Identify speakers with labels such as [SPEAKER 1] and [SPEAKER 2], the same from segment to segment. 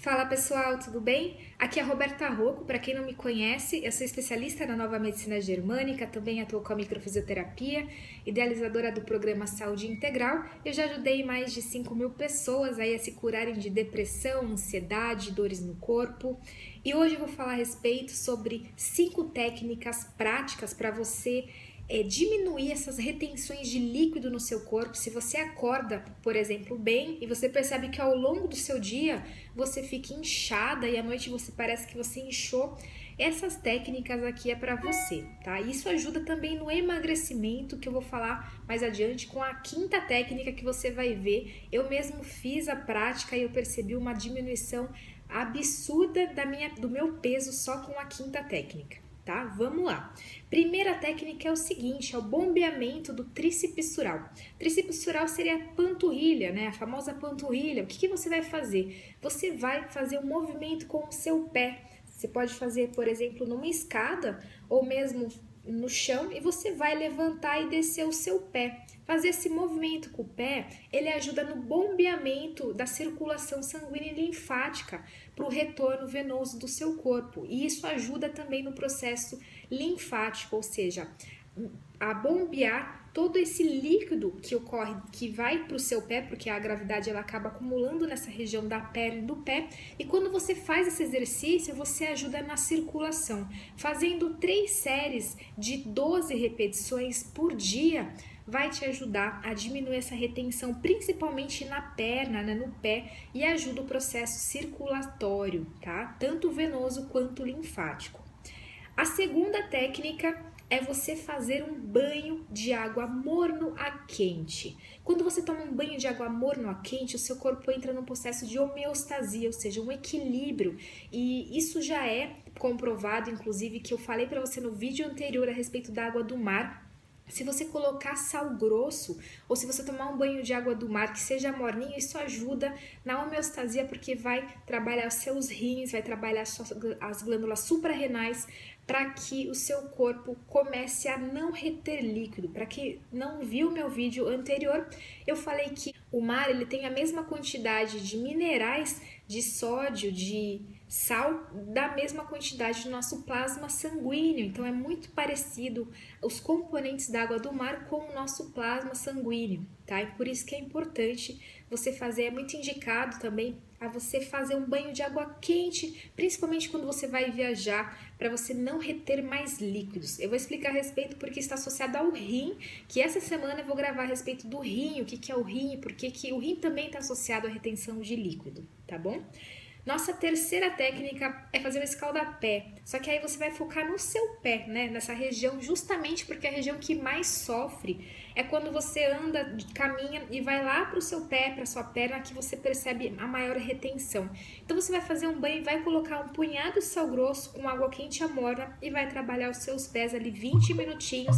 [SPEAKER 1] Fala pessoal, tudo bem? Aqui é a Roberta Rocco, para quem não me conhece, eu sou especialista na nova medicina germânica, também atuo com a microfisioterapia, idealizadora do programa Saúde Integral. Eu já ajudei mais de 5 mil pessoas aí a se curarem de depressão, ansiedade, dores no corpo. E hoje eu vou falar a respeito sobre cinco técnicas práticas para você é, diminuir essas retenções de líquido no seu corpo. Se você acorda, por exemplo, bem e você percebe que ao longo do seu dia você fica inchada e à noite você parece que você inchou, essas técnicas aqui é para você, tá? Isso ajuda também no emagrecimento, que eu vou falar mais adiante com a quinta técnica que você vai ver. Eu mesmo fiz a prática e eu percebi uma diminuição absurda da minha, do meu peso só com a quinta técnica tá? Vamos lá. Primeira técnica é o seguinte, é o bombeamento do tríceps sural. Tríceps sural seria a panturrilha, né? A famosa panturrilha. O que, que você vai fazer? Você vai fazer um movimento com o seu pé. Você pode fazer, por exemplo, numa escada ou mesmo no chão e você vai levantar e descer o seu pé. Fazer esse movimento com o pé, ele ajuda no bombeamento da circulação sanguínea e linfática para o retorno venoso do seu corpo. E isso ajuda também no processo linfático, ou seja, a bombear todo esse líquido que ocorre, que vai para o seu pé, porque a gravidade ela acaba acumulando nessa região da perna e do pé. E quando você faz esse exercício, você ajuda na circulação. Fazendo três séries de 12 repetições por dia, vai te ajudar a diminuir essa retenção, principalmente na perna, né, no pé, e ajuda o processo circulatório, tá? Tanto venoso quanto linfático. A segunda técnica é você fazer um banho de água morno a quente. Quando você toma um banho de água morno a quente, o seu corpo entra num processo de homeostasia, ou seja, um equilíbrio, e isso já é comprovado, inclusive, que eu falei para você no vídeo anterior a respeito da água do mar, se você colocar sal grosso ou se você tomar um banho de água do mar que seja morninho, isso ajuda na homeostasia porque vai trabalhar seus rins, vai trabalhar as glândulas suprarrenais para que o seu corpo comece a não reter líquido. Para quem não viu meu vídeo anterior, eu falei que o mar ele tem a mesma quantidade de minerais, de sódio, de sal da mesma quantidade do nosso plasma sanguíneo. Então é muito parecido os componentes da água do mar com o nosso plasma sanguíneo, tá? E por isso que é importante você fazer, é muito indicado também a você fazer um banho de água quente, principalmente quando você vai viajar, para você não reter mais líquidos. Eu vou explicar a respeito porque está associado ao rim, que essa semana eu vou gravar a respeito do rim, o que, que é o rim, porque que o rim também está associado à retenção de líquido, tá bom? Nossa terceira técnica é fazer o escaldapé. Só que aí você vai focar no seu pé, né? Nessa região, justamente porque a região que mais sofre é quando você anda, caminha e vai lá para o seu pé, para sua perna, que você percebe a maior retenção. Então você vai fazer um banho, vai colocar um punhado de sal grosso com água quente e morna e vai trabalhar os seus pés ali 20 minutinhos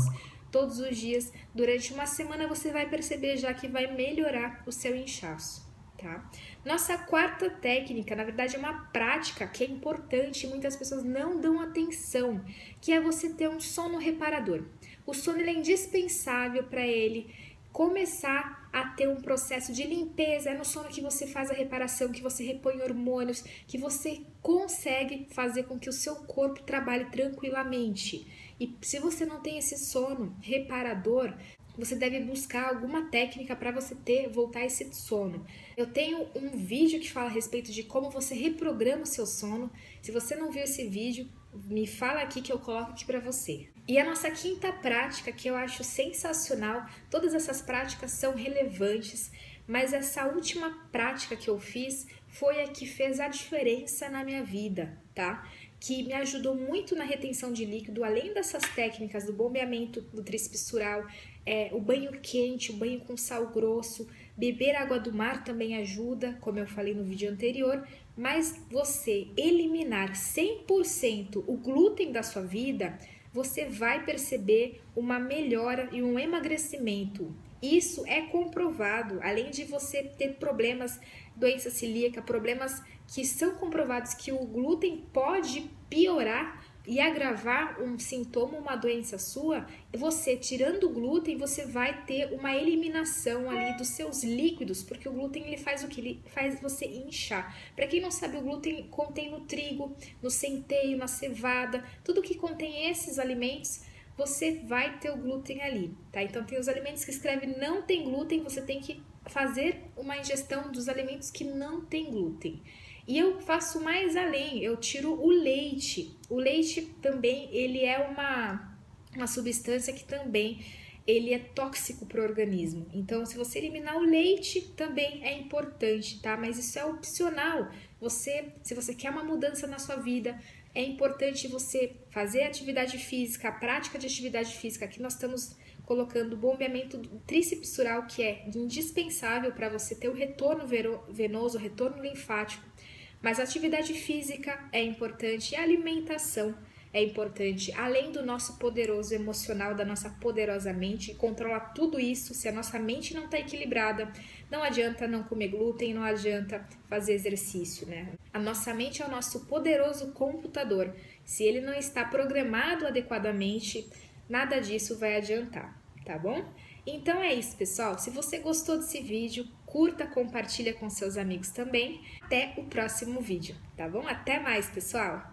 [SPEAKER 1] todos os dias. Durante uma semana você vai perceber já que vai melhorar o seu inchaço tá? Nossa quarta técnica, na verdade, é uma prática que é importante e muitas pessoas não dão atenção, que é você ter um sono reparador. O sono é indispensável para ele começar a ter um processo de limpeza, é no sono que você faz a reparação, que você repõe hormônios, que você consegue fazer com que o seu corpo trabalhe tranquilamente. E se você não tem esse sono reparador, você deve buscar alguma técnica para você ter voltar esse sono. Eu tenho um vídeo que fala a respeito de como você reprograma o seu sono. Se você não viu esse vídeo, me fala aqui que eu coloco aqui para você. E a nossa quinta prática, que eu acho sensacional, todas essas práticas são relevantes, mas essa última prática que eu fiz foi a que fez a diferença na minha vida, tá? Que me ajudou muito na retenção de líquido, além dessas técnicas do bombeamento do tríceps sural, é, o banho quente, o banho com sal grosso, beber água do mar também ajuda, como eu falei no vídeo anterior, mas você eliminar 100% o glúten da sua vida, você vai perceber uma melhora e um emagrecimento. Isso é comprovado, além de você ter problemas, doença celíaca, problemas que são comprovados que o glúten pode piorar e agravar um sintoma, uma doença sua, você tirando o glúten, você vai ter uma eliminação ali dos seus líquidos, porque o glúten ele faz o que? Ele faz você inchar. Para quem não sabe, o glúten contém no trigo, no centeio, na cevada, tudo que contém esses alimentos você vai ter o glúten ali, tá? Então tem os alimentos que escreve não tem glúten, você tem que fazer uma ingestão dos alimentos que não tem glúten. E eu faço mais além, eu tiro o leite. O leite também, ele é uma, uma substância que também ele é tóxico para o organismo. Então, se você eliminar o leite, também é importante, tá? Mas isso é opcional. Você, se você quer uma mudança na sua vida, é importante você fazer atividade física, a prática de atividade física. Aqui nós estamos colocando bombeamento trícepsural, que é indispensável para você ter o retorno venoso, o retorno linfático. Mas a atividade física é importante e a alimentação é importante, além do nosso poderoso emocional, da nossa poderosa mente, controla tudo isso. Se a nossa mente não está equilibrada, não adianta não comer glúten, não adianta fazer exercício, né? A nossa mente é o nosso poderoso computador. Se ele não está programado adequadamente, nada disso vai adiantar, tá bom? Então é isso, pessoal. Se você gostou desse vídeo, curta, compartilha com seus amigos também. Até o próximo vídeo, tá bom? Até mais, pessoal!